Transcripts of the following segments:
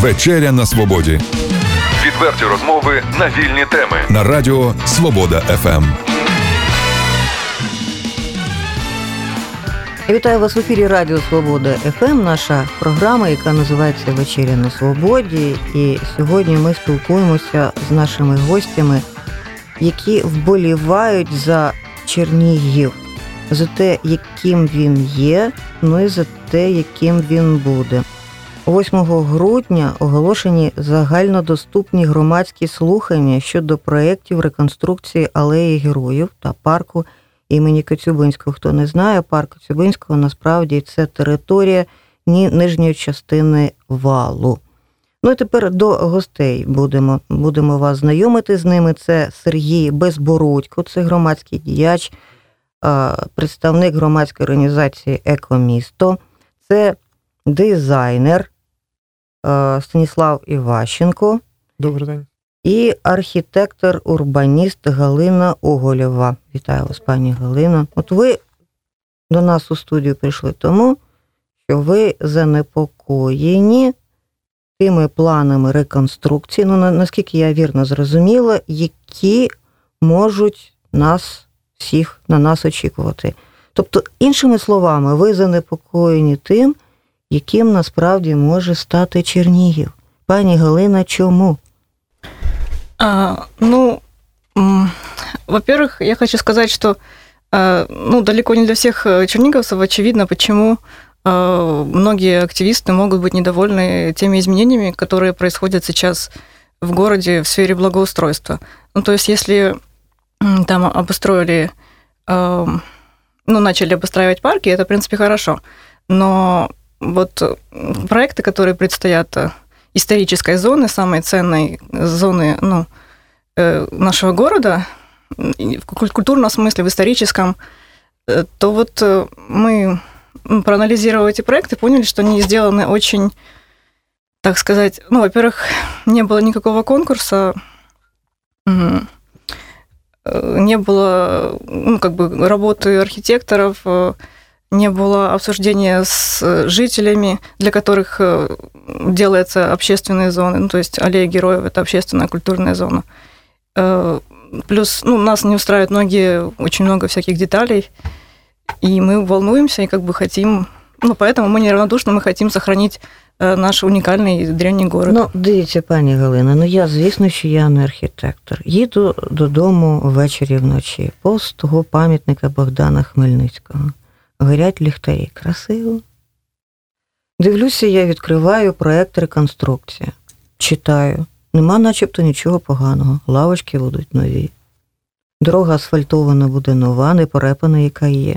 Вечеря на свободі. Відверті розмови на вільні теми. На радіо Свобода ФМ. Вітаю вас в ефірі Радіо Свобода ФМ. Наша програма, яка називається Вечеря на Свободі. І сьогодні ми спілкуємося з нашими гостями, які вболівають за Чернігів, за те, яким він є, ну і за те, яким він буде. 8 грудня оголошені загальнодоступні громадські слухання щодо проєктів реконструкції алеї героїв та парку імені Коцюбинського. Хто не знає, парк Коцюбинського насправді це територія нижньої частини валу. Ну і тепер до гостей будемо будемо вас знайомити з ними. Це Сергій Безбородько, це громадський діяч, представник громадської організації Екомісто, це дизайнер Станіслав Іващенко. Добрий день. І архітектор-урбаніст Галина Оголєва. Вітаю вас, пані Галина. От ви до нас у студію прийшли тому, що ви занепокоєні тими планами реконструкції, ну наскільки я вірно зрозуміла, які можуть нас всіх на нас очікувати. Тобто, іншими словами, ви занепокоєні тим, яким насправді може стати Чернігів. Пані Галина, чому? А, ну, во-первых, я хочу сказать, что ну, далеко не для всех э, черниговцев очевидно, почему многие активисты могут быть недовольны теми изменениями, которые происходят сейчас в городе в сфере благоустройства. Ну, то есть, если там обустроили, ну, начали обустраивать парки, это, в принципе, хорошо. Но вот проекты, которые предстоят исторической зоны, самой ценной зоны ну, нашего города, в культурном смысле, в историческом, то вот мы проанализировав эти проекты, поняли, что они сделаны очень, так сказать, ну, во-первых, не было никакого конкурса, не было, ну, как бы, работы архитекторов, не было обсуждения с жителями, для которых делаются общественные зоны. Ну, то есть аллея героев – это общественная культурная зона. Плюс ну, нас не устраивают многие, очень много всяких деталей, и мы волнуемся и как бы хотим, ну, поэтому мы неравнодушны, мы хотим сохранить наш унікальний древній город. Ну, дивіться, пані Галина, ну я, звісно, що я не архітектор. Їду додому ввечері вночі, повз того пам'ятника Богдана Хмельницького. Горять ліхтарі. Красиво. Дивлюся, я відкриваю проєкт реконструкція. Читаю. Нема начебто нічого поганого. Лавочки будуть нові. Дорога асфальтована буде нова, не порепана, яка є.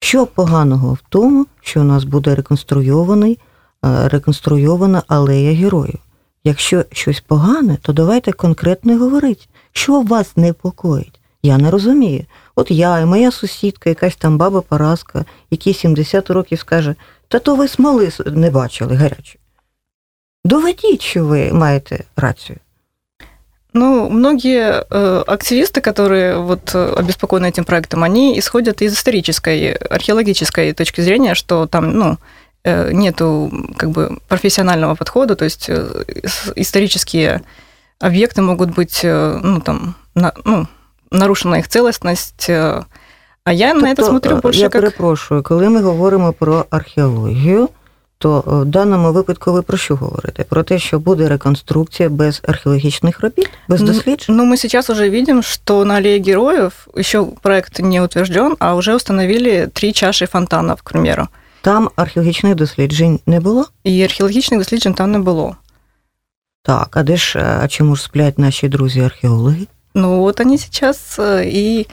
Що поганого в тому, що у нас буде реконструйований, реконструйована алея героїв? Якщо щось погане, то давайте конкретно говорити, що вас непокоїть. Я не розумію. От я і моя сусідка, якась там баба Параска, якій 70 років скаже, та то ви смоли не бачили гарячої. Доведіть, що ви маєте рацію. Ну, многие э, активисты, которые вот обеспокоены этим проектом, они исходят из исторической, археологической точки зрения, что там, ну, э, нету как бы профессионального подхода, то есть э, исторические объекты могут быть, ну, там, на, ну, нарушена їх цілісність. А я тобто, на це смотрю більше я як... перепрошую, коли ми говоримо про археологію, то в даному випадку ви про що говорите? Про те, що буде реконструкція без археологічних робіт, без досліджень? Ну, мы сейчас уже видим, что на аллее героев еще проект не утвержден, а уже установили три чаши фонтанов, к примеру. Там археологічних досліджень не було? І археологічних досліджень там не було. Так, а де ж, а чому ж сплять наші друзі-археологи? Ну, вот они сейчас и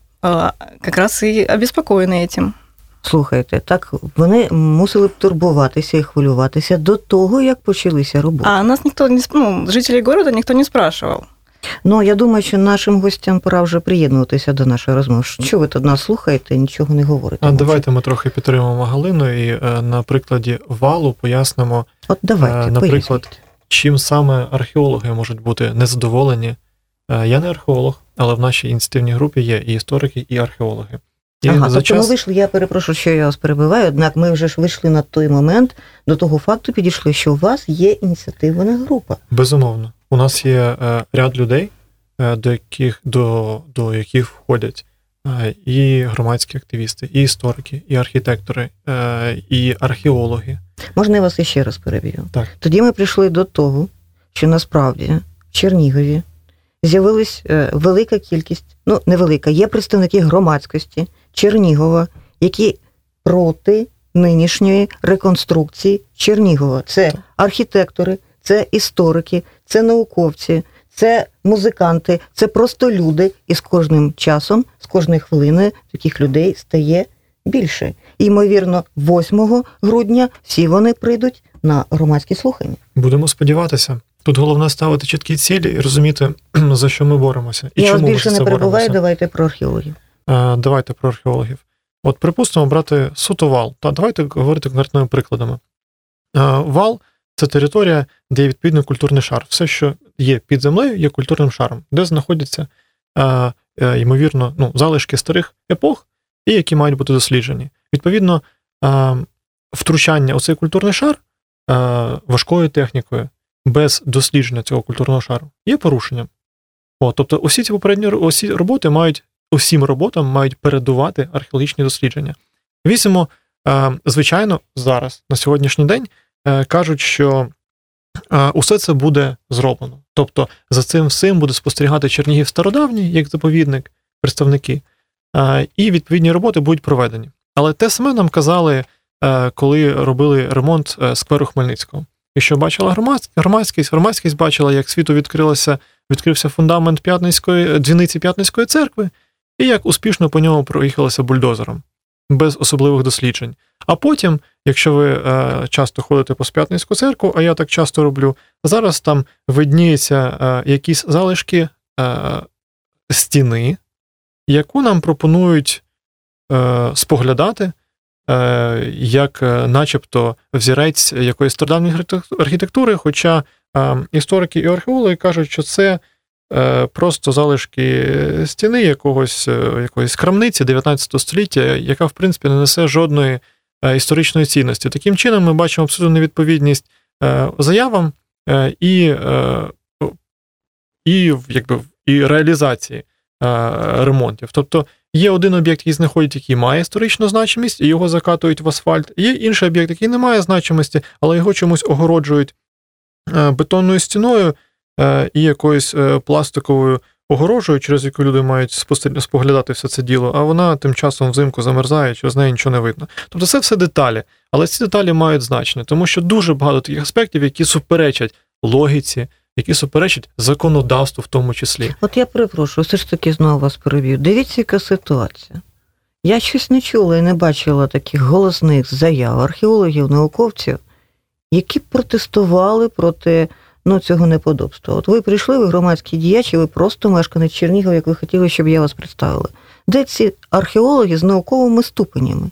как раз и обеспокоены этим. Слухайте, так вони мусили б турбуватися і хвилюватися до того, як почалися роботи. А нас ніхто не ну, жителей города ніхто не спрашивав. Ну, я думаю, що нашим гостям пора вже приєднуватися до нашої розмови. Що ви тут нас слухаєте, нічого не говорите? А давайте ми трохи підтримуємо Галину і на прикладі валу пояснимо, От давайте, наприклад, поясніть. чим саме археологи можуть бути незадоволені. Я не археолог, але в нашій ініціативній групі є і історики, і археологи. І ага, за тобто час... ми вийшли, я перепрошую, що я вас перебиваю, однак ми вже ж вийшли на той момент, до того факту підійшли, що у вас є ініціативна група. Безумовно. У нас є е, ряд людей, е, до яких до, до яких входять е, і громадські активісти, і історики, і архітектори, е, і археологи. Можна я вас іще раз переб'ю? Так. Тоді ми прийшли до того, що насправді в Чернігові з'явилась е, велика кількість, ну невелика, є представники громадськості Чернігова, які проти нинішньої реконструкції Чернігова. Це архітектори, це історики, це науковці, це музиканти, це просто люди, і з кожним часом, з кожною хвилиною таких людей стає більше. Ймовірно, 8 грудня всі вони прийдуть на громадські слухання. Будемо сподіватися. Тут головне ставити чіткі цілі і розуміти, за що ми боремося. І Я чому більше за не перебуваю, давайте про археологів. Е, Давайте про археологів. От, припустимо, брати суто вал. Та давайте говорити конкретними прикладами. Е, Вал це територія, де є відповідний культурний шар. Все, що є під землею, є культурним шаром, де знаходяться, е, е, ймовірно, ну, залишки старих епох, і які мають бути досліджені. Відповідно, е, втручання у цей культурний шар важкою технікою без дослідження цього культурного шару є порушенням. О, тобто, усі ці попередні усі роботи мають усім роботам мають передувати археологічні дослідження. Візьмемо, е, звичайно, зараз, на сьогоднішній день, е, кажуть, що е, усе це буде зроблено. Тобто за цим всім буде спостерігати Чернігів стародавній, як заповідник, представники, і відповідні роботи будуть проведені. Але те саме нам казали, коли робили ремонт скверу Хмельницького. І що бачила громадськість? Громадськість бачила, як світу відкрилося, відкрився фундамент П'ятницької, дзвіниці П'ятницької церкви, і як успішно по ньому проїхалося бульдозером, без особливих досліджень. А потім, якщо ви е, часто ходите по Сп'ятницьку церкву, а я так часто роблю, зараз там видніються е, якісь залишки е, стіни, яку нам пропонують е, споглядати. Е, Як, е, начебто, взірець якоїсь стародавньої архітектури, хоча е, історики і археологи кажуть, що це просто залишки стіни якогось, якоїсь крамниці 19 століття, яка, в принципі, не несе жодної історичної цінності. Таким чином, ми бачимо абсолютну невідповідність заявам і, і, якби, і реалізації ремонтів. Тобто є один об'єкт, який знаходять, який має історичну значимість, і його закатують в асфальт. Є інший об'єкт, який не має значимості, але його чомусь огороджують е, бетонною стіною е, і якоюсь е, пластиковою огорожею, через яку люди мають споглядати все це діло, а вона тим часом взимку замерзає, через неї нічого не видно. Тобто це все деталі, але ці деталі мають значення, тому що дуже багато таких аспектів, які суперечать логіці, які суперечать законодавству в тому числі. От я перепрошую, все ж таки знову вас переб'ю. Дивіться, яка ситуація. Я щось не чула і не бачила таких голосних заяв археологів, науковців, які протестували проти ну, цього неподобства. От ви прийшли, ви громадські діячі, ви просто мешканець Чернігова, як ви хотіли, щоб я вас представила. Де ці археологи з науковими ступенями?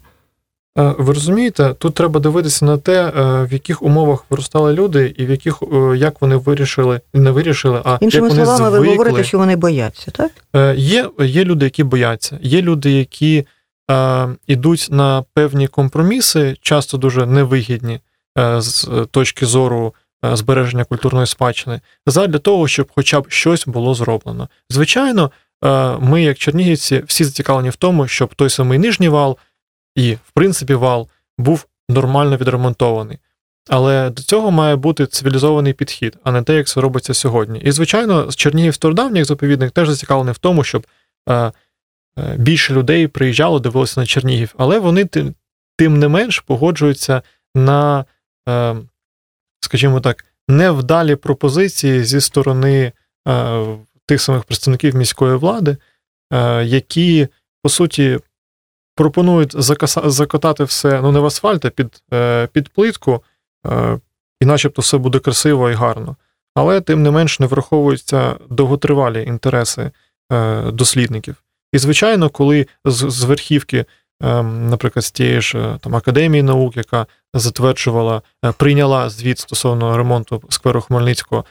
Е, Ви розумієте, тут треба дивитися на те, е, в яких умовах виростали люди, і в яких е, як вони вирішили, не вирішили, а Іншими як вони словами, звикли. ви говорите, що вони бояться, так? Є, є люди, які бояться, є люди, які е, йдуть на певні компроміси, часто дуже невигідні е, з точки зору е, збереження культурної спадщини, задля того, щоб хоча б щось було зроблено. Звичайно, е, ми, як чернігівці, всі зацікавлені в тому, щоб той самий нижній вал і, в принципі, вал був нормально відремонтований. Але до цього має бути цивілізований підхід, а не те, як це робиться сьогодні. І, звичайно, Чернігів стародавній як заповідник теж зацікавлений в тому, щоб е, е, більше людей приїжджало, дивилося на Чернігів, але вони тим, тим не менш погоджуються на, е, скажімо так, невдалі пропозиції зі сторони е, тих самих представників міської влади, е, які, по суті, пропонують закаса- закатати все ну не в асфальт, а під, е, під плитку, е, і начебто все буде красиво і гарно. Але тим не менш не враховуються довготривалі інтереси е, дослідників. І, звичайно, коли з, з верхівки, е, наприклад, з тієї ж там, академії наук, яка затверджувала, прийняла звіт стосовно ремонту скверу Хмельницького,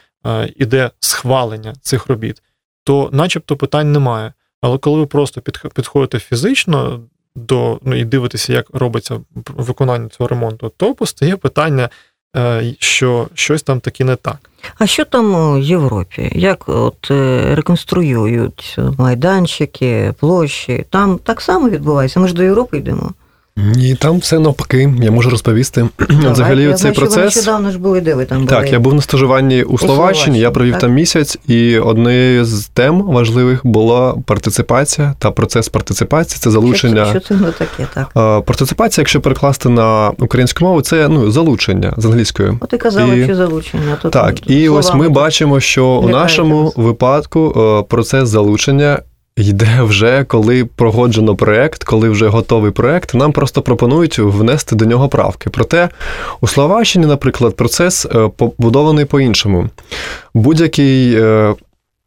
іде схвалення цих робіт, то начебто питань немає. Але коли ви просто підх- підходите фізично до ну і дивитеся, як робиться виконання цього ремонту, то постає питання, е, що щось там таки не так. А що там у Європі? Як от е, реконструюють майданчики, площі? Там так само відбувається. Ми ж до Європи йдемо. Ні, там все навпаки. Я можу розповісти. Давай. Взагалі, я цей знаю, що ви процес. нещодавно ж були, де ви там були? Так, я був на стажуванні у Словаччині, Словаччині, я провів так. там місяць, і однією з тем важливих була партиципація та процес партиципації це залучення. Що, що це воно таке, так? Партиципація, якщо перекласти на українську мову, це ну залучення з англійської. От і казали, І- що залучення. Тут Так, і ось ми бачимо, що у нашому випадку е, процес залучення йде вже, коли прогоджено проект, коли вже готовий проект. Нам просто пропонують внести до нього правки. Проте у Словаччині, наприклад, процес е, побудований по-іншому. Будь-який. е,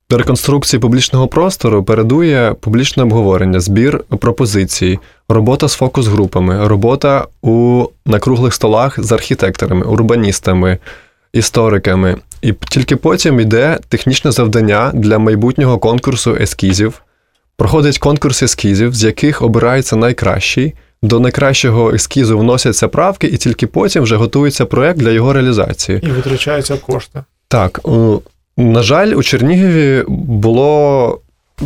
Реконструкції публічного простору передує публічне обговорення, збір пропозицій, робота з фокус-групами, робота у на круглих столах з архітекторами, урбаністами, істориками. І тільки потім йде технічне завдання для майбутнього конкурсу ескізів. Проходить конкурс ескізів, з яких обирається найкращий. До найкращого ескізу вносяться правки, і тільки потім вже готується проект для його реалізації. І витрачаються кошти. Так, на жаль, у Чернігові було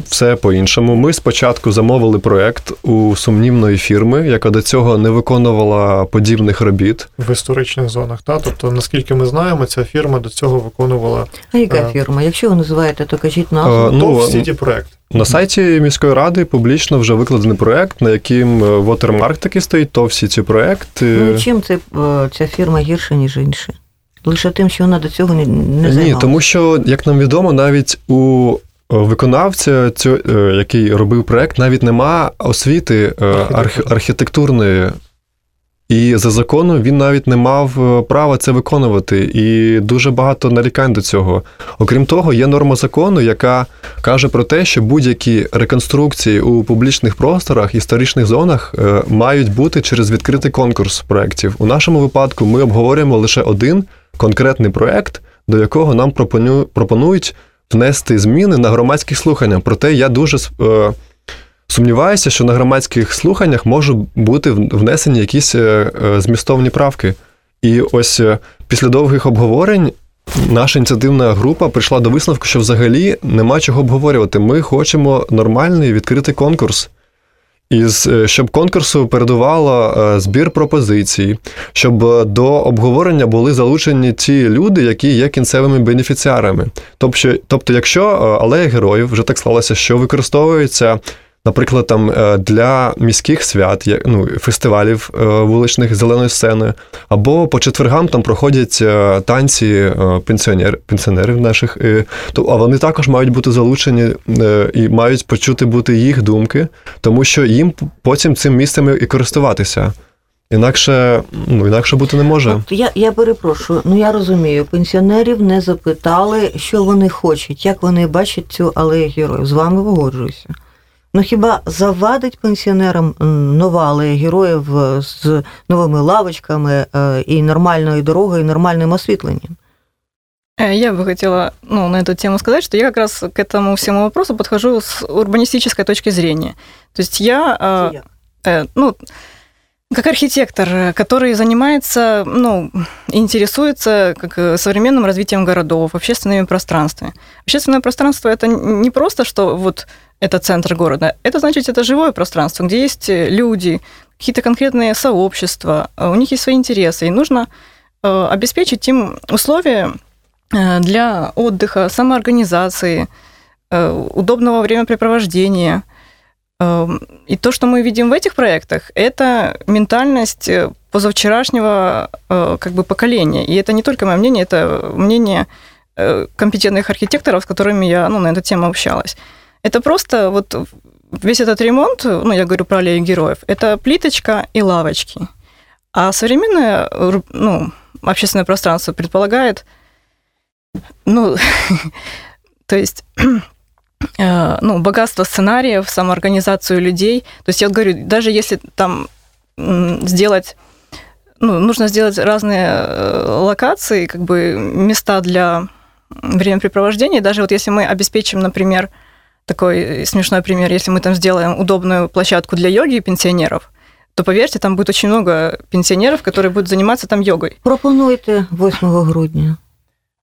все по-іншому. Ми спочатку замовили проект у сумнівної фірми, яка до цього не виконувала подібних робіт. в історичних зонах. Та? Тобто, наскільки ми знаємо, ця фірма до цього виконувала А яка Е, фірма? Якщо ви називаєте, то кажіть Е, назву. Ну, ТОВ Сіті проект. На сайті міської ради публічно вже викладений проект, на яким е, вотермарк такий стоїть, то всі ці проект. е, Ну, чим це, е, ця фірма гірша, ніж інші? Лише тим, що вона до цього не, не Ні, тому що, як нам відомо, навіть у е, виконавця, який робив проект, навіть нема освіти арх, архітектурної. І за законом він навіть не мав е, права це виконувати. І дуже багато нарікань до цього. Окрім того, є норма закону, яка каже про те, що будь-які реконструкції у публічних просторах, історичних зонах е, мають бути через відкритий конкурс проєктів. У нашому випадку ми обговорюємо лише один конкретний проєкт, до якого нам пропонують внести зміни на громадських слуханнях. Проте я дуже е, сумніваюся, що на громадських слуханнях можуть бути внесені якісь е, е, змістовні правки. І ось е, після довгих обговорень наша ініціативна група прийшла до висновку, що взагалі нема чого обговорювати. Ми хочемо нормальний відкритий конкурс. Е, щоб конкурсу передувало збір пропозицій, щоб до обговорення були залучені ті люди, які є кінцевими бенефіціарами. Тобто, якщо алея героїв вже так склалося, що використовується, наприклад, там е, для міських свят, ну, фестивалів е, вуличних зеленої сцени, або по четвергам там проходять е, танці пенсіонер, пенсіонерів наших, то а вони також мають бути залучені і мають почути бути їх думки, тому що їм потім цим місцем і користуватися. Інакше, ну, інакше бути не може. От я, я перепрошую, ну я розумію, пенсіонерів не запитали, що вони хочуть, як вони бачать цю алею героїв. З вами погоджуюся. Ну хіба завадить пенсіонерам м, нова алея героїв е, з новими лавочками е, і нормальною дорогою, і нормальним освітленням? Э, Я бы хотела ну, на эту тему сказать, что я как раз к этому всему вопросу подхожу с урбанистической точки зрения. То есть я, э, э, ну, как архитектор, э, который занимается, ну, интересуется как э, современным развитием городов, общественными пространствами. Общественное пространство это не просто, что вот это центр города, это значит, это живое пространство, где есть э, люди, какие-то конкретные сообщества, э, у них есть свои интересы, и нужно э, обеспечить им условия для отдыха, самоорганизации, удобного времяпрепровождения. Эм, И то, что мы видим в этих проектах, это ментальность позавчерашнего как бы поколения. И это не только мое мнение, это мнение компетентных архитекторов, с которыми я ну, на эту тему общалась. Это просто вот весь этот ремонт, ну, я говорю про аллею героев, это плиточка и лавочки. А современное ну, общественное пространство предполагает, ну, то есть, э, ну, богатство сценариев, самоорганизацию людей. То есть я говорю, даже если там сделать, ну, нужно сделать разные э, локации, как бы места для времяпрепровождения, даже вот если мы обеспечим, например, такой смешной пример. Если мы там сделаем удобную площадку для йоги пенсионеров, то поверьте, там будет очень много пенсионеров, которые будут заниматься там йогой. Пропонуйте 8 грудня.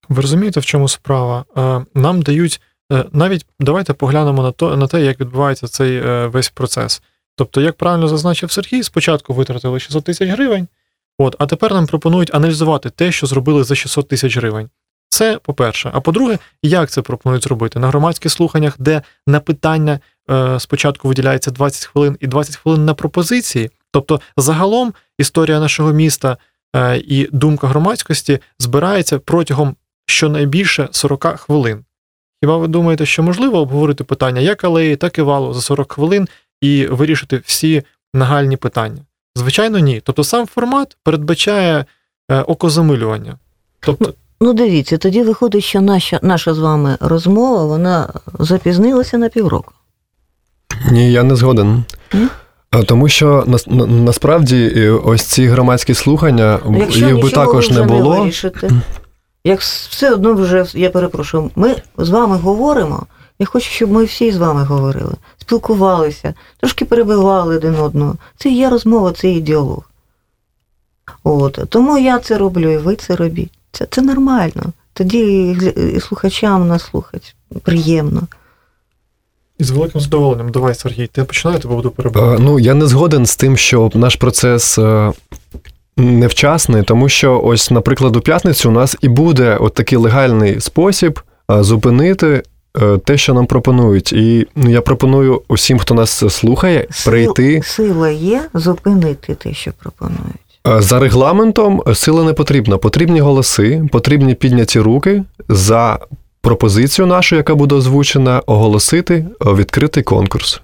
Ви розумієте, в чому справа? Е, Нам дають е, навіть давайте поглянемо на то на те, як відбувається цей е, весь процес. Тобто, як правильно зазначив Сергій, спочатку витратили 600 тисяч гривень, от, а тепер нам пропонують аналізувати те, що зробили за 600 тисяч гривень. Це по-перше. А по-друге, як це пропонують зробити? На громадських слуханнях, де на питання е, спочатку виділяється 20 хвилин і 20 хвилин на пропозиції. Тобто, загалом історія нашого міста е, і думка громадськості збирається протягом щонайбільше 40 хвилин. Хіба ви думаєте, що можливо обговорити питання як алеї, так і валу за 40 хвилин і вирішити всі нагальні питання? Звичайно, ні. Тобто сам формат передбачає е, окозамилювання. Тобто, Ну, дивіться, тоді виходить, що наша, наша з вами розмова вона запізнилася на півроку. Ні, я не згоден. Ні? Тому що на, насправді ось ці громадські слухання, Якщо їх би також вже не було. вирішите, як все одно вже, я перепрошую, ми з вами говоримо, я хочу, щоб ми всі з вами говорили, спілкувалися, трошки перебивали один одного. Це і є розмова, це і діалог. От. Тому я це роблю, і ви це робіть. Це, це нормально. Тоді і слухачам нас слухать приємно. і з великим задоволенням. Давай, Сергій, ти починай, тебе буду перебувати. Е, Ну, я не згоден з тим, що наш процес е, невчасний, тому що ось, наприклад, у п'ятницю у нас і буде от такий легальний спосіб е, зупинити те, що нам пропонують. І ну, я пропоную усім, хто нас слухає, прийти Сила є зупинити те, що пропонують. Е, За регламентом сила не потрібна. Потрібні голоси, потрібні підняті руки за пропозицію нашу, яка буде озвучена, оголосити е, відкритий конкурс.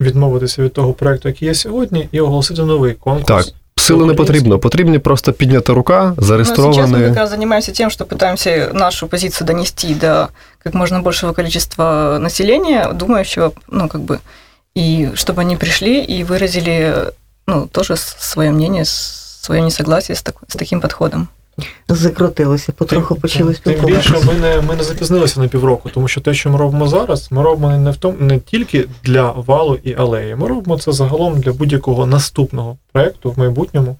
Відмовитися від того проекту, який є сьогодні, і оголосити новий конкурс. Так. Сили не потрібно, потрібні просто піднята рука, Но сейчас мы зареєстрований. как раз занимаемся тем, что пытаемся нашу позицию донести до как можно большего количества населения, думающего, ну, как бы, и чтобы они пришли и выразили, ну, тоже свое мнение, свое несогласие с, так- с таким подходом. Закрутилося, потроху почали Тим більше ми не, ми не запізнилися на півроку, тому що те, що ми робимо зараз, ми робимо не в тому не тільки для валу і алеї. Ми робимо це загалом для будь-якого наступного проекту в майбутньому,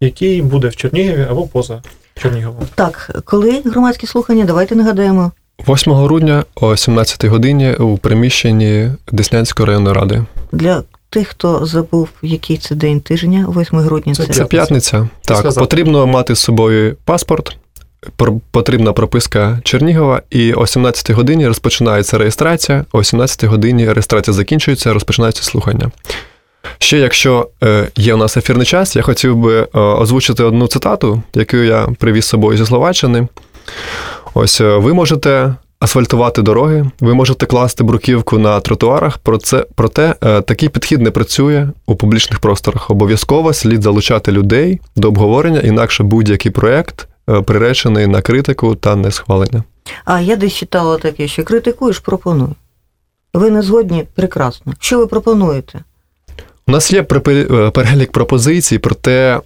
який буде в Чернігові або поза Черніговом. Так, коли громадські слухання, давайте нагадаємо. 8 грудня о 17 годині у приміщенні Деснянської районної ради. Для тих, хто забув, який це день тижня, 8 грудня. Це Це, Це п'ятниця. Так, сказав. потрібно мати з собою паспорт, потрібна прописка Чернігова, і о 17 годині розпочинається реєстрація, о 17 годині реєстрація закінчується, розпочинаються слухання. Ще якщо е, є у нас ефірний час, я хотів би е, озвучити одну цитату, яку я привіз з собою зі Словаччини. Ось е, ви можете асфальтувати дороги, ви можете класти бруківку на тротуарах. Про це, проте е, такий підхід не працює у публічних просторах. Обов'язково слід залучати людей до обговорення, інакше будь-який проект е, приречений на критику та несхвалення. А я десь читала таке, що критикуєш, пропонуй. Ви не згодні? Прекрасно. Що ви пропонуєте? У нас є е, перелік пропозицій, проте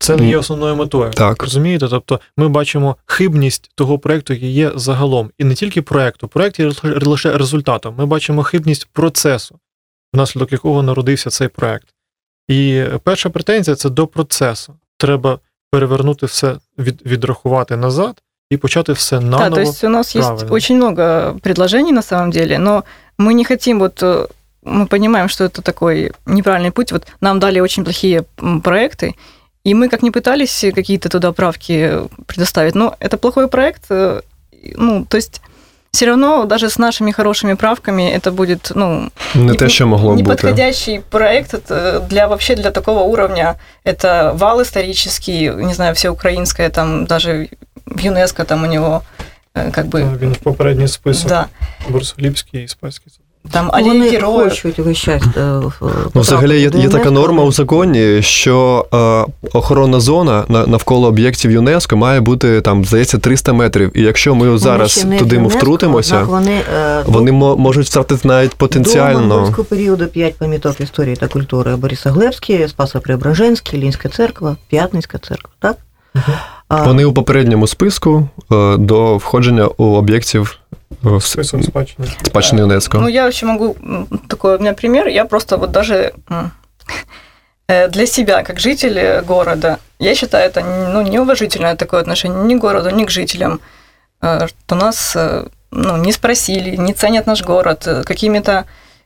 Це не є основною метою. Так. Розумієте? Тобто ми бачимо хибність того проекту, який є загалом. І не тільки проекту. Проект є лише- лише результатом. Ми бачимо хибність процесу, внаслідок якого народився цей проект. І перша претензія це до процесу. Треба перевернути все, від, відрахувати назад і почати все наново. Да, то есть у нас есть правильно. очень много предложений на самом деле, но мы не хотим вот э, мы понимаем, что это такой неправильный путь. Вот нам дали очень плохие м, проекты, и мы как ни пытались какие-то туда правки предоставить, но это плохой проект, э, ну, то есть все равно даже с нашими хорошими правками это будет, ну, не те, що могло бути. неподходящий проект это для вообще для такого уровня. Это вал исторический, не знаю, всеукраинское, там даже в ЮНЕСКО там у него э, как бы, Він в попередній список да, Борисоглібський і Спаський. там аллея Вони героев. хочуть весь час. е, в- Ну, взагалі є, є така норма у законі, що е, охоронна зона навколо об'єктів ЮНЕСКо має бути там, здається, 300 метрів. І якщо ми зараз ще туди ЮНЕСКо, втрутимося, Вони, е, вони мо- можуть втратити навіть До потенціально. монгольського періоду п'ять пам'яток історії та культури Борисоглебський, Спасо-Преображенський, Лінська церква, П'ятницька церква, так? Вони у попередньому списку е, до входження у об'єктів в с- Список спадщини. спадщини ЮНЕСКО. Ну, я вообще могу... Такой у меня пример. Я просто вот даже э, для себя, как житель э, города, я считаю это ну, неуважительное такое отношение ни к городу, ни к жителям. э, Что нас э, ну, не спросили, не ценят наш город, какими-то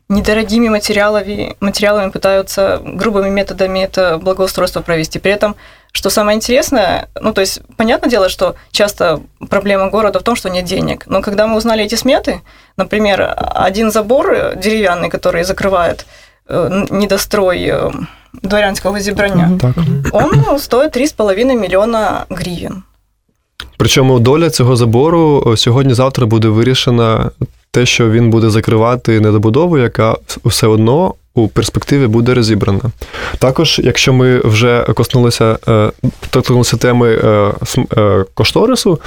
недорогими материалами, материалами пытаются грубыми методами это благоустройство провести. При этом, что самое интересное, ну, то есть, понятное дело, что часто проблема города в том, что нет денег. Но когда мы узнали эти сметы, например, один забор э, деревянный, который закрывает э, н- недострой э, дворянского зібрання, Мгм. Так. он ну, стоит 3,5 миллиона гривен. Причому доля цього забору о, сьогодні-завтра буде вирішена те, що він буде закривати недобудову, яка все одно у перспективі буде розібрана. Також, якщо ми вже коснулися, е, торкнулися теми е, е, кошторису,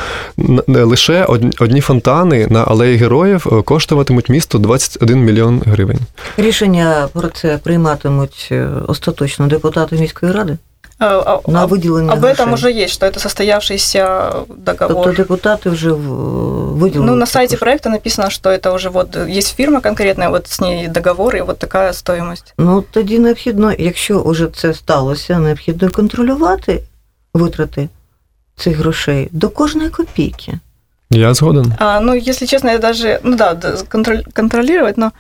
лише одні- фонтани на алеї героїв коштуватимуть місто 21 мільйон гривень. Рішення про це прийматимуть остаточно депутати міської ради на а- виділення об этом грошей. уже есть, что это состоявшийся договор. Тобто депутати вже в- виділили. Ну, на ці сайте кошти. проекта написано, что это уже вот есть фирма конкретная, вот с ней договор и вот такая стоимость. Ну тоді необхідно, якщо вже це сталося, необхідно контролювати витрати цих грошей до кожної копійки. Я згоден. А, ну, если честно, я даже, ну да, д- контроль- контролировать, но а,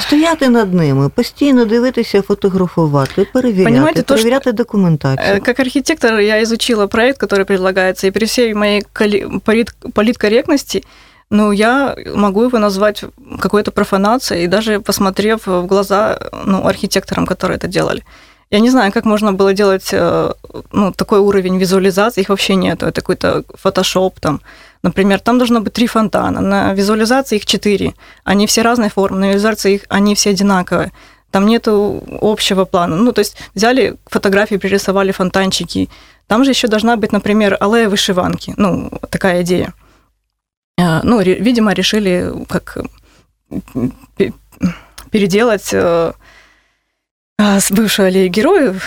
Стояти над ними, постійно дивитися, фотографувати, перевіряти, Понімаєте, то, перевіряти документацію. э, как архитектор я изучила проект, который предлагается, и при всей моей коли- полит- политкорректности, ну, я могу его назвать какой-то профанацией, и даже посмотрев в глаза ну, архитекторам, которые это делали. Я не знаю, как можно было делать э, ну, такой уровень визуализации, их вообще нет, это какой-то фотошоп там. Например, там должно быть три фонтана, на визуализации их четыре, они все разной формы, на визуализации их, они все одинаковые. Там нету общего плана. Ну, то есть взяли фотографии, пририсовали фонтанчики. Там же еще должна быть, например, аллея вышиванки. Ну, такая идея. А, Ну, видимо, решили как переделать э, с бывшей аллеи героев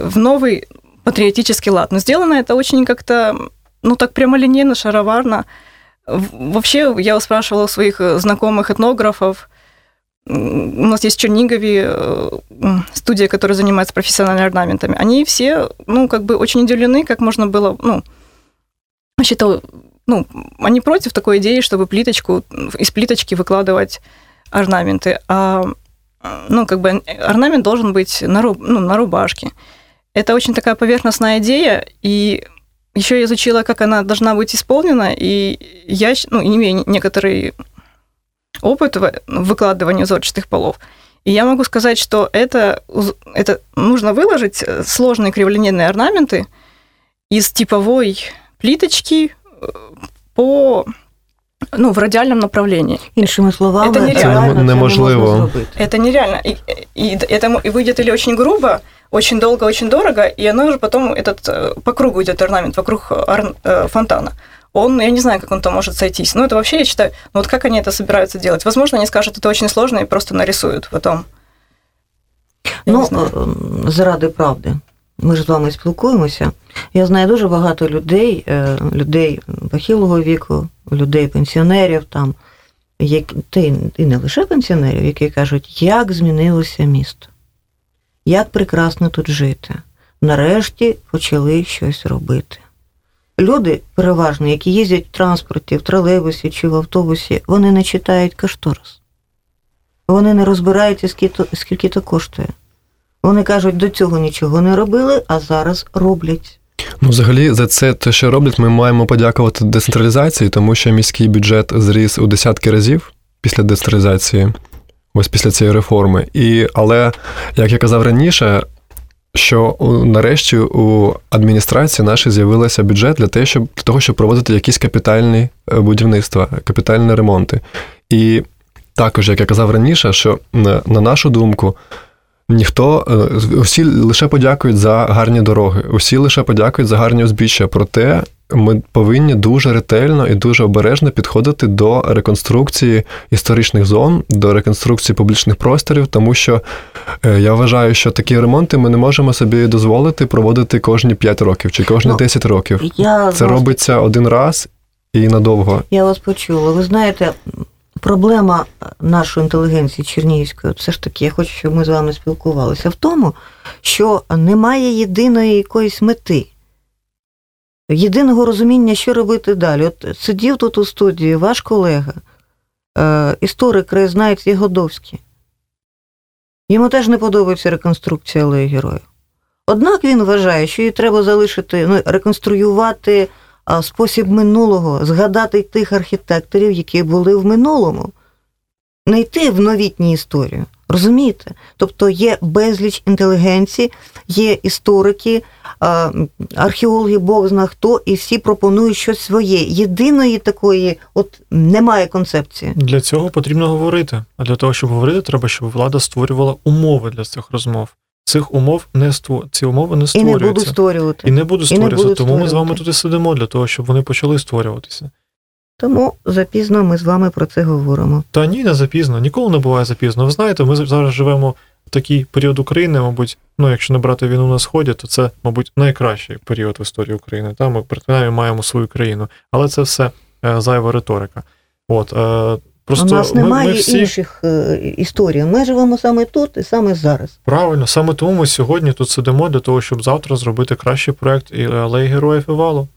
в новый патриотический лад. Но сделано это очень как-то, ну, так прямолинейно, шароварно. В- Вообще, я спрашивала своих э, знакомых этнографов, у нас есть в Чернигове э, студия, которая занимается профессиональными орнаментами. Они все, ну, как бы очень удивлены, как можно было, ну, вообще-то, ну, они против такой идеи, чтобы плиточку, из плиточки выкладывать орнаменты. А, ну, как бы орнамент должен быть на, руб, ну, на рубашке. Это очень такая поверхностная идея, и еще я изучила, как она должна быть исполнена, и я, ну, имею некоторый опыт в выкладывании узорчатых полов. И я могу сказать, что это, это нужно выложить э, сложные криволинейные орнаменты из типовой плиточки э, по ну, в радиальном направлении. Іншими словами, Це нереально. реально Це неможливо. не можна зробити. Это нереально. И, и это мо- и выйдет или очень грубо, очень долго, очень дорого, и оно уже потом этот э, по кругу идет орнамент вокруг ор- э, фонтана. Он, я не знаю, как он там может сойтись. Но это вообще, я считаю, ну вот как они это собираются делать? Возможно, они скажут, это очень сложно и просто нарисуют потом. Я не Ну, знаю. е, заради правди. Ми ж з вами спілкуємося. Я знаю дуже багато людей, е, людей похилого віку, людей, пенсіонерів там, як, та і не лише пенсіонерів, які кажуть, як змінилося місто, як прекрасно тут жити. Нарешті почали щось робити. Люди, переважно, які їздять в транспорті, в тролейбусі чи в автобусі, вони не читають кошторис. Вони не розбираються, скільки то коштує. Вони кажуть, до цього нічого не робили, а зараз роблять. Ну, взагалі, за це те, що роблять, ми маємо подякувати децентралізації, тому що міський бюджет зріс у десятки разів після децентралізації, ось після цієї реформи. І, але, як я казав раніше, що нарешті у адміністрації нашій з'явився бюджет для, те, щоб, для того, щоб проводити якісь капітальні е, будівництва, капітальні ремонти. І також, як я казав раніше, що на, на нашу думку, Ніхто е, усі лише подякують за гарні дороги, усі лише подякують за гарні узбіччя. Проте ми повинні дуже ретельно і дуже обережно підходити до реконструкції історичних зон, до реконструкції публічних просторів, тому що е, я вважаю, що такі ремонти ми не можемо собі дозволити проводити кожні 5 років чи кожні Ну, 10 років. Я Це вас- робиться один раз, і надовго. Я вас почула. Ви знаєте, проблема нашої інтелігенції Чернігівської, все ж таки, я хочу, щоб ми з вами спілкувалися в тому, що немає єдиної якоїсь мети. Єдиного розуміння, що робити далі. От сидів тут у студії ваш колега, е, історик краєзнавець Ягодовський. Йому теж не подобається реконструкція алеї героїв. Однак він вважає, що її треба залишити, ну, реконструювати спосіб минулого, згадати тих архітекторів, які були в минулому, не йти в новітню історію. Розумієте? Тобто є безліч інтелігенції, є історики, археологи, Бог зна хто, і всі пропонують щось своє. Єдиної такої, от немає концепції. Для цього потрібно говорити. А для того, щоб говорити, треба, щоб влада створювала умови для цих розмов. Цих умов не ство... ці умови не І не створюються. буду створювати. І не буду створюватися. Тому ми з вами створювати. тут і сидимо для того, щоб вони почали створюватися. Тому запізно ми з вами про це говоримо. Та ні, не запізно, ніколи не буває запізно. Ви знаєте, ми зараз живемо в такий період України, мабуть, ну якщо не брати війну на сході, то це, мабуть, найкращий період в історії України. Та ми принаймні маємо свою країну, але це все е, зайва риторика. От е, просто У нас немає ми всі інших е, історій. Ми живемо саме тут і саме зараз. правильно, саме тому ми сьогодні тут сидимо для того, щоб завтра зробити кращий проект і алеї героїв і валу.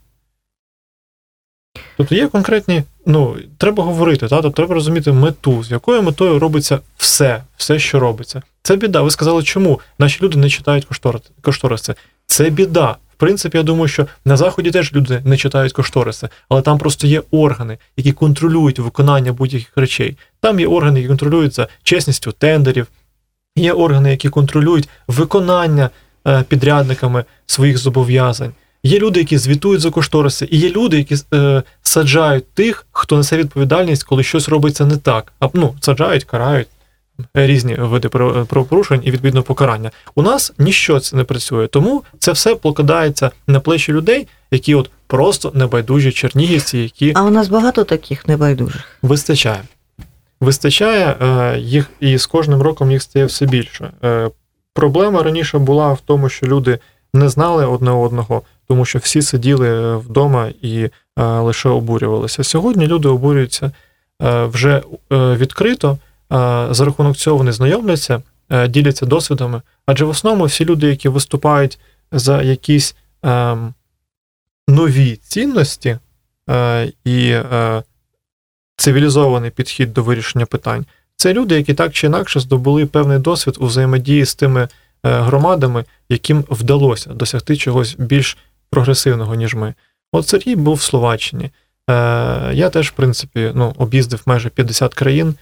Тобто є конкретні, ну, треба говорити, та? Тобто треба розуміти мету, з якою метою робиться все, все, що робиться. Це біда. Ви сказали, чому наші люди не читають кошторис- кошториси. Це біда. Принципі, я думаю, що на заході теж люди не читають кошториси, але там просто є органи, які контролюють виконання будь-яких речей. Там є органи, які контролюють за чесністю тендерів, є органи, які контролюють виконання е, підрядниками своїх зобов'язань. Є люди, які звітують за кошториси, і є люди, які е, саджають тих, хто несе відповідальність, коли щось робиться не так. А ну, саджають, карають різні види право- правопорушень і відповідно покарання. У нас ніщо це не працює, тому це все покладається на плечі людей, які от просто небайдужі чернігівці, які А у нас багато таких небайдужих. вистачає. Вистачає е, їх, і з кожним роком їх стає все більше. Е, проблема раніше була в тому, що люди не знали одне одного, тому що всі сиділи е, вдома і е, лише обурювалися. Сьогодні люди обурюються е, вже е, відкрито. За рахунок цього вони знайомляться, е, діляться досвідами. Адже в основному всі люди, які виступають за якісь ем, нові цінності е, і е, цивілізований підхід до вирішення питань. Це люди, які так чи інакше здобули певний досвід у взаємодії з тими громадами, яким вдалося досягти чогось більш прогресивного, ніж ми. От Сергій був в Словаччині. Я теж, в принципі, ну, об'їздив майже 50 країн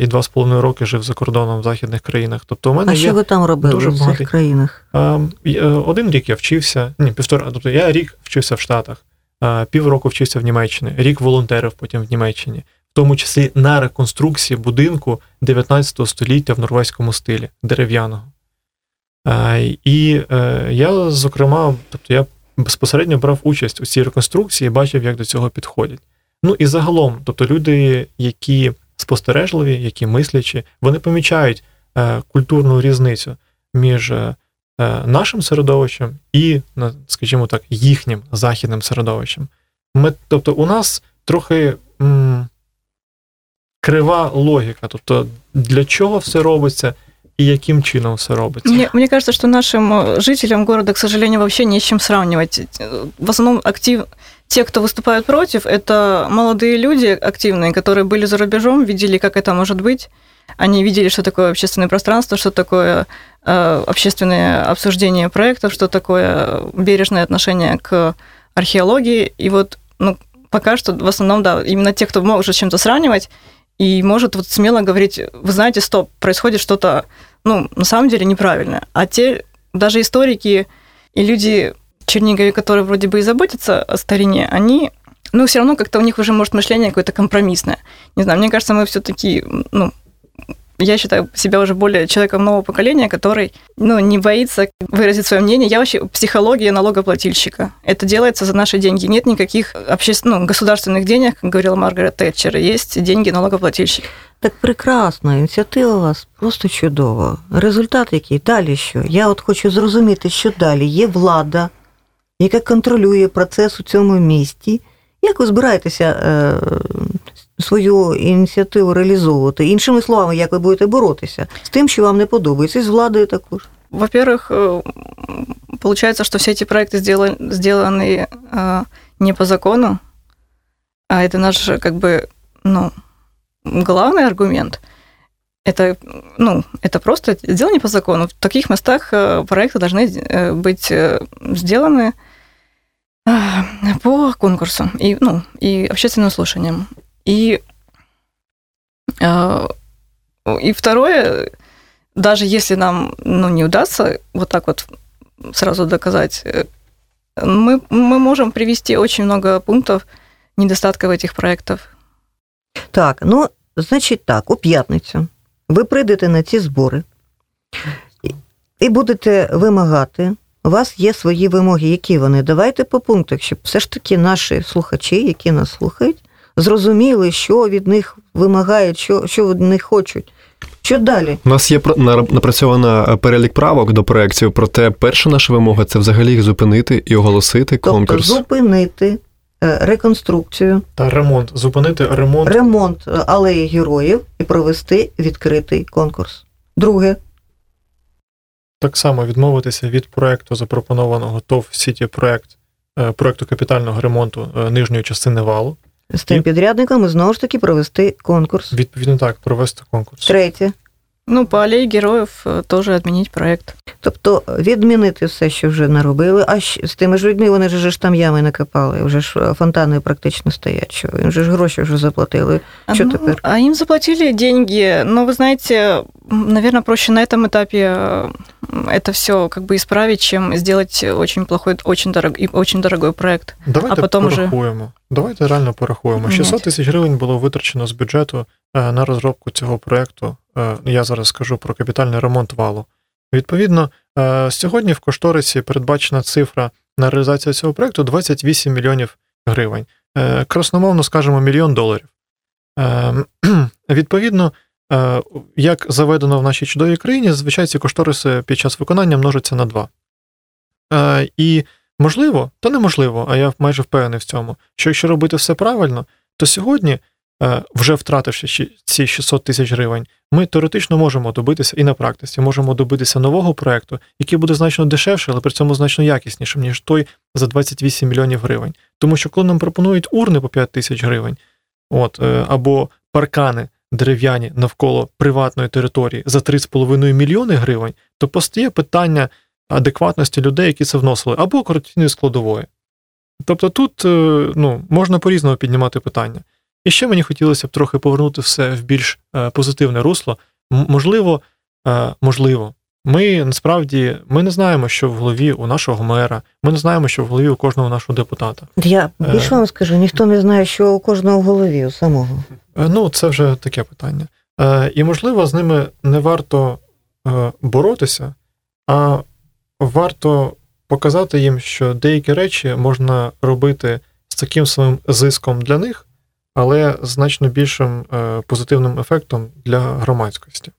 і два з половиною роки жив за кордоном в західних країнах. Тобто, у мене А є що ви там робили дуже в багатий- країнах? Е, е, Один рік я вчився, ні, півтора, тобто я рік вчився в Штатах, е, півроку вчився в Німеччині, рік волонтерив потім в Німеччині, в тому числі на реконструкції будинку 19 століття в норвезькому стилі, дерев'яного. Е, І е, я, зокрема, тобто я безпосередньо брав участь у цій реконструкції і бачив, як до цього підходять. Ну і загалом, тобто люди, які спостережливі, які мислячі, вони помічають е, культурну різницю між е, е, нашим середовищем і, скажімо так, їхнім західним середовищем. Ми, тобто, у нас трохи м, крива логіка. Тобто, для чого все робиться і яким чином все робиться. Мне, мне кажется, что нашим жителям города, к сожалению, вообще не с чем сравнивать. В основном актив... те, кто выступают против, это молодые люди активные, которые были за рубежом, видели, как это может быть. Они видели, что такое общественное пространство, что такое э, общественное обсуждение проектов, что такое бережное отношение к археологии. И вот ну, пока что в основном, да, именно те, кто может с чем-то сравнивать и может вот смело говорить, вы знаете, стоп, происходит что-то ну, на самом деле неправильно. А те, даже историки и люди Чернигове, которые вроде бы и заботятся о старине, они, ну, все равно как-то у них уже, может, мышление какое-то компромиссное. Не знаю, мне кажется, мы все-таки, ну, я считаю себя уже более человеком нового поколения, который, ну, не боится выразить свое мнение. Я вообще психология налогоплательщика. Это делается за наши деньги. Нет никаких общественных, ну, государственных денег, как говорила Маргарет Тэтчер. Есть деньги налогоплательщика. Так прекрасно, ініціатива у вас просто чудова. Результат який? Далі що? Я от хочу зрозуміти, що далі. Є влада, яка контролює процес у цьому місті, Як ви збираєтеся е, свою ініціативу реалізовувати? Іншими словами, як ви будете боротися з тим, що вам не подобається, і з владою також? Во-первых, э, получается, что все эти проекты сделаны, сделаны э, не по закону, а это наш как бы, ну, главный аргумент. Это, ну, это просто сделано по закону. В таких местах э, проекты должны э, быть э, сделаны э, по конкурсу и, ну, и общественным слушаниям. И, э, и второе, даже если нам ну, не удастся вот так вот сразу доказать, э, мы, мы можем привести очень много пунктов недостатков этих проектов. Так, ну, значить так, у п'ятницю ви прийдете на ці збори і- і будете вимагати. у вас є свої вимоги, які вони. Давайте по пунктах, щоб все ж таки наші слухачі, які нас слухають, зрозуміли, що від них вимагають, що, що від них хочуть. Що далі? У нас є напрацьована е, перелік правок до проєктів, проте перша наша вимога це взагалі їх зупинити і оголосити Тобто конкурс. зупинити е, реконструкцію, Та ремонт, зупинити ремонт. ремонт е, алеї героїв і провести відкритий конкурс. Друге, Так само відмовитися від проекту, запропонованого ТОВ Сіті проект е, проекту капітального ремонту е, нижньої частини валу. з тим І- підрядником і знову ж таки провести конкурс. Відповідно так, провести конкурс. Третє. Ну, по аллее героев э, тоже отменить проект. Тобто відмінити все, що вже наробили, а щ- з тими ж людьми вони ж ж там ями накопали, вже ж е, фонтани практично стоять. Що їм же ж гроші вже заплатили. Що ну, тепер? А им заплатили деньги, но вы знаете, наверное, проще на этом этапе э, это все как бы исправить, чем сделать очень плохой, очень, дорог, и очень дорогой проект. Давайте А потім уже- порахуємо. Давайте реально порахуємо. Міняти. 600 тисяч гривень було витрачено з бюджету е, на розробку цього проекту. Е, Я зараз скажу про капітальний ремонт валу. Відповідно, е, сьогодні в кошторисі передбачена цифра на реалізацію цього проекту 28 мільйонів гривень. Красномовно скажемо мільйон доларів. Відповідно, як заведено в нашій чудовій країні, зазвичай ці кошториси під час виконання множаться на 2. І Можливо, та неможливо, а я майже впевнений в цьому, що якщо робити все правильно, то сьогодні, е, вже втративши ці 600 тисяч гривень, ми теоретично можемо добитися і на практиці можемо добитися нового проекту, який буде значно дешевше, але при цьому значно якіснішим, ніж той за 28 мільйонів гривень. Тому що коли нам пропонують урни по 5 тисяч гривень, от, е, або паркани дерев'яні навколо приватної території за 3,5 мільйони гривень, то постає питання адекватності людей, які це вносили, або корупційної складової. Тобто тут е, ну, можна по-різному піднімати питання. І ще мені хотілося б трохи повернути все в більш е, позитивне русло. Можливо, е, можливо, ми насправді ми не знаємо, що в голові у нашого мера, ми не знаємо, що в голові у кожного нашого депутата. Я більше вам скажу, ніхто не знає, що у кожного в голові у самого. Ну, це вже таке питання. І, можливо, з ними не варто боротися, а варто показати їм, що деякі речі можна робити з таким самим зиском для них, але значно більшим е, позитивним ефектом для громадськості.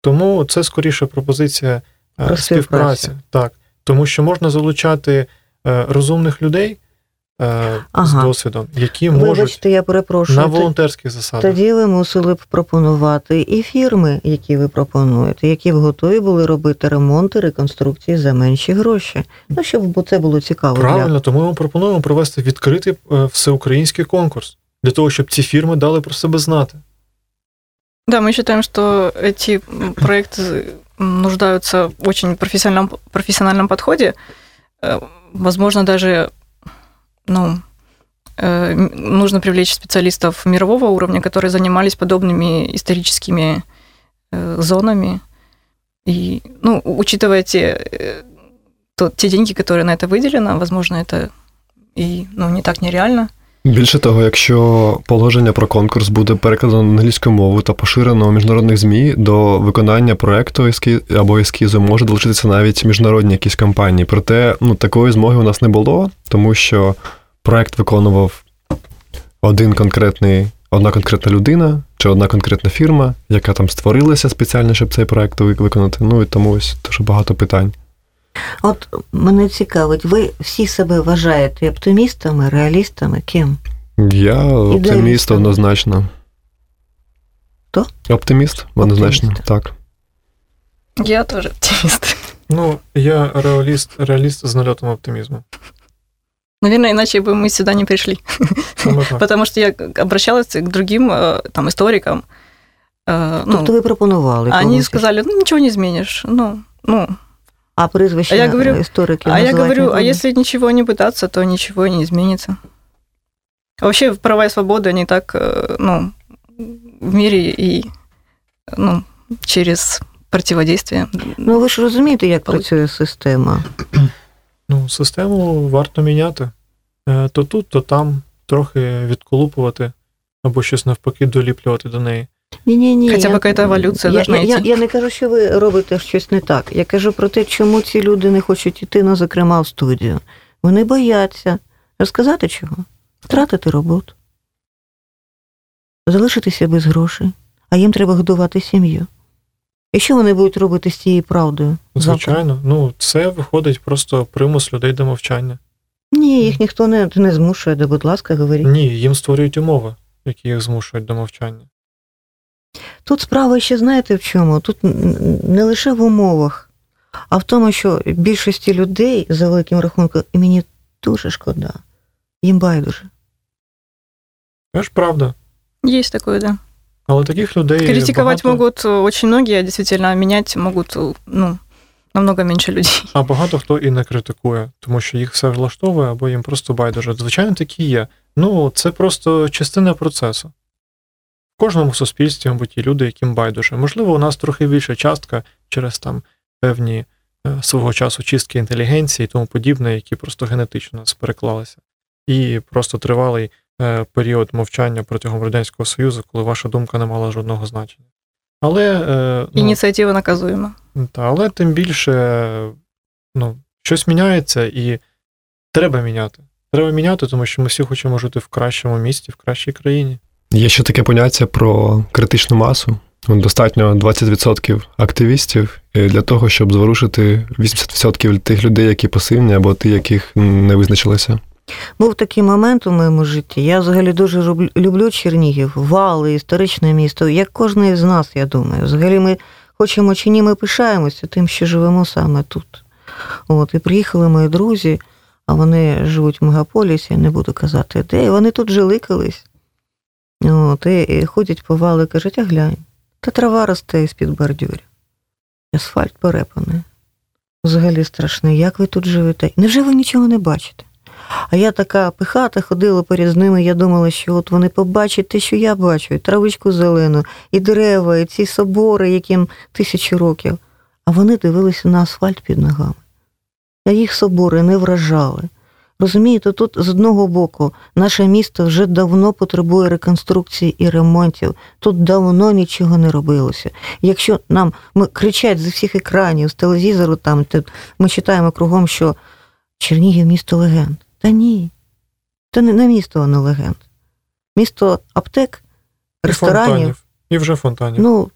Тому це скоріше пропозиція е, співпраці. Так, тому що можна залучати е, розумних людей е, з Ага. досвідом, які можуть Вибачте, я перепрошую. на Т- волонтерських засадах. Тоді ви мусили б пропонувати і фірми, які ви пропонуєте, які б готові були робити ремонти, реконструкції за менші гроші. Ну, щоб бо це було цікаво. Правильно, тому ми пропонуємо провести відкритий е, всеукраїнський конкурс для того, щоб ці фірми дали про себе знати. Да, мы считаем, что эти м, проекты м, нуждаются в очень профессиональном, профессиональном подходе. Э, Возможно, даже ну, э, нужно привлечь специалистов мирового уровня, которые занимались подобными историческими э, зонами. И, ну, учитывая те, э, то- те деньги, которые на это выделено, возможно, это и ну, не так нереально. Більше того, якщо положення про конкурс буде перекладено на англійську мову та поширено у міжнародних ЗМІ, до виконання проекту або ескізу може долучитися навіть міжнародні якісь компанії. Проте ну, такої змоги у нас не було, тому що проект виконував один конкретний, одна конкретна людина чи одна конкретна фірма, яка там створилася спеціально, щоб цей проект ви- виконати. Ну і тому ось дуже багато питань. От мене цікавить, ви всі себе вважаєте оптимістами, реалістами, ким? Я оптиміст Ідеалістом. однозначно. Хто? Оптиміст, однозначно, Оптиміст. так. Я тоже оптимист. Ну, я реаліст, реаліст з нальотом оптимізму. Наверное, иначе бы мы сюда не пришли. Саме так. Потому что я обращалась к другим э, там историкам. э, ну, Тобто ви пропонували. они когось? сказали, ну ничего не изменишь. Ну, ну. А прізвище А я говорю- істориків А я називати говорю, не а будемо? если ничего не пытаться, то ничего и не изменится. А вообще права и свободы, они так, э, ну, в мире и, ну, через противодействие. Ну ви ж розумієте, як Коли- працює система. Ну, систему варто міняти. Е, То тут, то там, трохи відколупувати, або щось навпаки доліплювати до неї. Ні, ні, ні. Хотя бы какая-то эволюция я, должна я, я, я не кажу, що ви робите щось не так. Я кажу про те, чому ці люди не хочуть іти, ну, зокрема, в студію. Вони бояться розказати чого? Втратити роботу, залишитися без грошей, а їм треба годувати сім'ю. І що вони будуть робити з цією правдою? завтра? Звичайно, ну це виходить просто примус людей до мовчання. Ні, їх ніхто не, не змушує, да, будь ласка, говоріть. Ні, їм створюють умови, які їх змушують до мовчання. Тут справа ще знаєте в чому? Тут не лише в умовах, а в тому, що більшості людей за великим рахунком, і мені дуже шкода, їм байдуже. Це ж правда. Есть такое, да. Але таких людей. Критиковать багато, могут э, очень многие, а действительно менять могут, э, ну, намного меньше людей. А багато хто і не критикує, тому що їх все влаштовує, або їм просто байдуже. Звичайно, такі є. Ну, це просто частина процесу. В кожному суспільстві, мабуть, є люди, яким байдуже. Можливо, у нас трохи більша частка через там певні е, свого часу чистки інтелігенції і тому подібне, які просто генетично у нас переклалися. І просто тривалий е, період мовчання протягом Радянського Союзу, коли ваша думка не мала жодного значення. Але, е, ну, Инициатива наказуема. та, але тим більше ну, щось міняється і треба міняти. Треба міняти, тому що ми всі хочемо жити в кращому місті, в кращій країні. Є ще таке поняття про критичну масу. Достатньо 20% активістів е, для того, щоб зворушити 80% тих людей, які пасивні, або ті, яких не визначилися. Був такий момент у моєму житті. Я взагалі дуже люблю, Чернігів, вали, історичне місто, як кожен з нас, я думаю. Взагалі ми хочемо чи ні, ми пишаємося тим, що живемо саме тут. От, і приїхали мої друзі, а вони живуть в мегаполісі, не буду казати, де. І вони тут жили колись. От, і, ходять по валу і кажуть, а глянь, та трава росте з-під бордюрів. Асфальт перепаний. Взагалі страшний, як ви тут живете? Невже ви нічого не бачите? А я така пихата ходила поряд з ними, я думала, що от вони побачать те, що я бачу, і травичку зелену, і дерева, і ці собори, яким тисячі років. А вони дивилися на асфальт під ногами. А їх собори не вражали. Розумієте, тут з одного боку наше місто вже давно потребує реконструкції і ремонтів. Тут давно нічого не робилося. Якщо нам ми кричать з усіх екранів, з телевізору, там ми читаємо кругом, що Чернігів місто легенд. Та ні. Це не, не місто, а не легенд. Місто аптек, ресторанів. І вже фонтанів. Ну,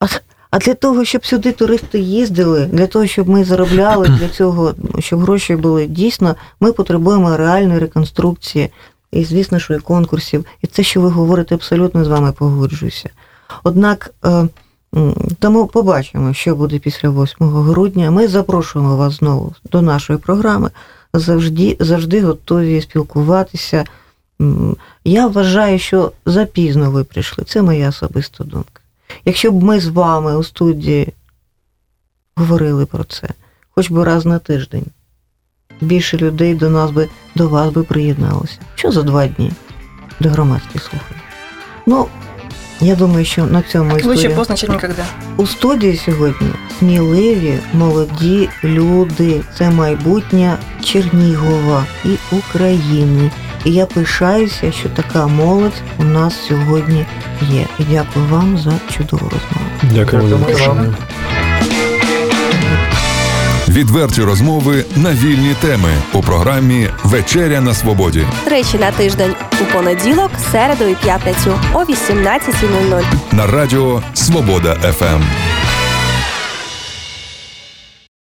а, а для того, щоб сюди туристи їздили, для того, щоб ми заробляли, для цього, щоб гроші були дійсно, ми потребуємо реальної реконструкції. І, звісно, що і конкурсів. І це, що ви говорите, абсолютно з вами погоджуюся. Однак, е, тому побачимо, що буде після 8 грудня. Ми запрошуємо вас знову до нашої програми. Завжди, завжди готові спілкуватися. Я вважаю, що запізно ви прийшли. Це моя особиста думка. Якщо б ми з вами у студії говорили про це, хоч би раз на тиждень, більше людей до нас би до вас би приєдналося. Що за два дні до громадських слухань? Ну, я думаю, що на цьому Лучше історія. поздно, чем никогда. У студії сьогодні сміливі, молоді люди. Це майбутнє Чернігова і України. І я пишаюся, що така молодь у нас сьогодні є. І дякую вам за чудову розмову. Дякую вам. Відверті розмови на вільні теми у програмі Вечеря на свободі. Тричі на тиждень у понеділок, середу і п'ятницю о 18.00. на радіо Свобода ФМ.